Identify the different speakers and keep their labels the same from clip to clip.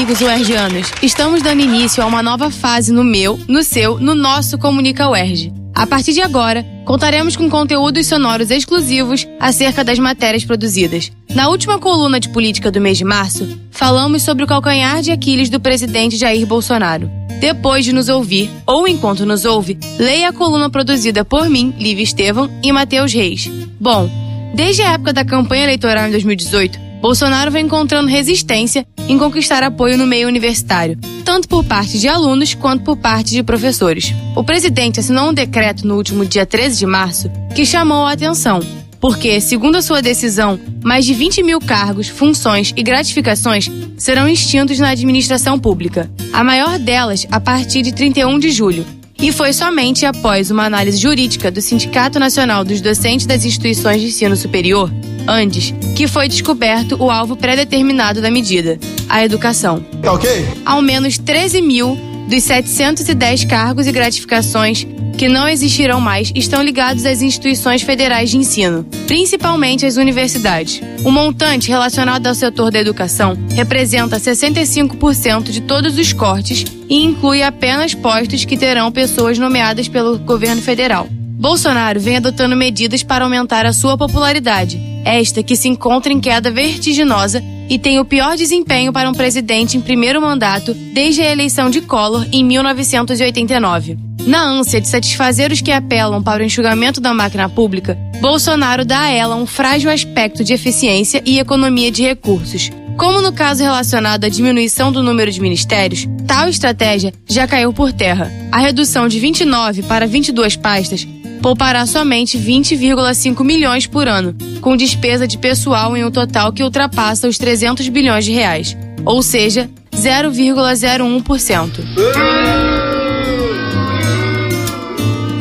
Speaker 1: amigos UERJanos, estamos dando início a uma nova fase no meu, no seu, no nosso Comunica UERJ. A partir de agora, contaremos com conteúdos sonoros exclusivos acerca das matérias produzidas. Na última coluna de política do mês de março, falamos sobre o calcanhar de Aquiles do presidente Jair Bolsonaro. Depois de nos ouvir, ou enquanto nos ouve, leia a coluna produzida por mim, Lívia Estevam e Matheus Reis. Bom, desde a época da campanha eleitoral em 2018, Bolsonaro vem encontrando resistência em conquistar apoio no meio universitário, tanto por parte de alunos quanto por parte de professores. O presidente assinou um decreto no último dia 13 de março que chamou a atenção, porque, segundo a sua decisão, mais de 20 mil cargos, funções e gratificações serão extintos na administração pública, a maior delas a partir de 31 de julho. E foi somente após uma análise jurídica do Sindicato Nacional dos Docentes das Instituições de Ensino Superior antes que foi descoberto o alvo pré-determinado da medida, a educação.
Speaker 2: Tá ok?
Speaker 1: Ao menos 13 mil dos 710 cargos e gratificações que não existirão mais estão ligados às instituições federais de ensino, principalmente às universidades. O montante relacionado ao setor da educação representa 65% de todos os cortes e inclui apenas postos que terão pessoas nomeadas pelo governo federal. Bolsonaro vem adotando medidas para aumentar a sua popularidade, esta que se encontra em queda vertiginosa e tem o pior desempenho para um presidente em primeiro mandato desde a eleição de Collor em 1989. Na ânsia de satisfazer os que apelam para o enxugamento da máquina pública, Bolsonaro dá a ela um frágil aspecto de eficiência e economia de recursos. Como no caso relacionado à diminuição do número de ministérios, tal estratégia já caiu por terra. A redução de 29 para 22 pastas poupará somente 20,5 milhões por ano, com despesa de pessoal em um total que ultrapassa os 300 bilhões de reais, ou seja, 0,01%.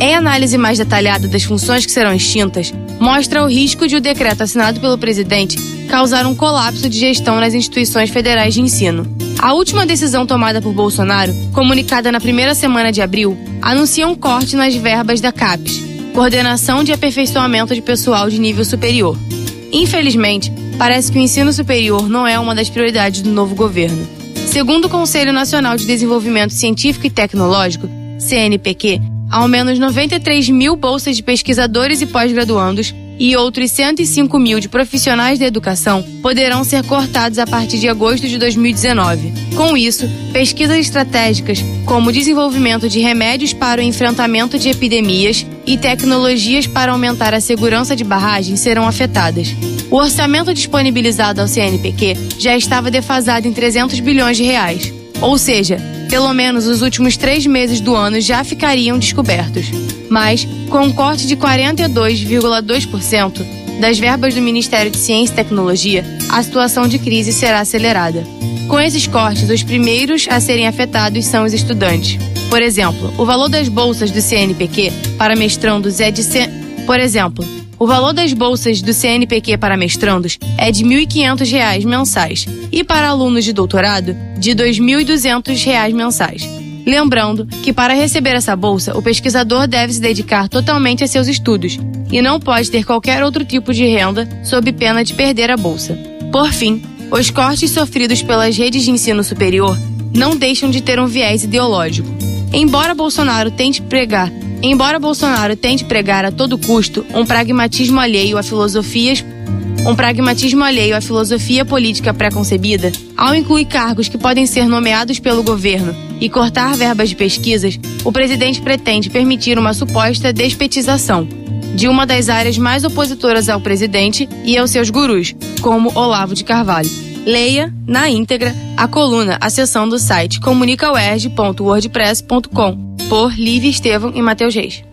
Speaker 1: Em análise mais detalhada das funções que serão extintas, mostra o risco de o decreto assinado pelo presidente causar um colapso de gestão nas instituições federais de ensino. A última decisão tomada por Bolsonaro, comunicada na primeira semana de abril, anuncia um corte nas verbas da CAPES, Coordenação de Aperfeiçoamento de Pessoal de Nível Superior. Infelizmente, parece que o ensino superior não é uma das prioridades do novo governo. Segundo o Conselho Nacional de Desenvolvimento Científico e Tecnológico, CNPq, ao menos 93 mil bolsas de pesquisadores e pós-graduandos e outros 105 mil de profissionais da educação poderão ser cortados a partir de agosto de 2019. Com isso, pesquisas estratégicas, como o desenvolvimento de remédios para o enfrentamento de epidemias e tecnologias para aumentar a segurança de barragens, serão afetadas. O orçamento disponibilizado ao CNPq já estava defasado em 300 bilhões de reais. Ou seja, pelo menos os últimos três meses do ano já ficariam descobertos. Mas, com um corte de 42,2% das verbas do Ministério de Ciência e Tecnologia, a situação de crise será acelerada. Com esses cortes, os primeiros a serem afetados são os estudantes. Por exemplo, o valor das bolsas do CNPq para mestrandos é de. Por exemplo, o valor das bolsas do CNPq para mestrandos é de R$ 1.500 mensais e para alunos de doutorado, de R$ 2.200 mensais. Lembrando que para receber essa bolsa, o pesquisador deve se dedicar totalmente a seus estudos e não pode ter qualquer outro tipo de renda sob pena de perder a bolsa. Por fim, os cortes sofridos pelas redes de ensino superior não deixam de ter um viés ideológico. Embora Bolsonaro tente pregar Embora Bolsonaro tente pregar a todo custo um pragmatismo alheio a filosofias um pragmatismo alheio à filosofia política pré-concebida, ao incluir cargos que podem ser nomeados pelo governo e cortar verbas de pesquisas, o presidente pretende permitir uma suposta despetização de uma das áreas mais opositoras ao presidente e aos seus gurus, como Olavo de Carvalho. Leia, na íntegra, a coluna, a seção do site comunicauerj.wordpress.com por Lívia Estevam e Matheus Reis.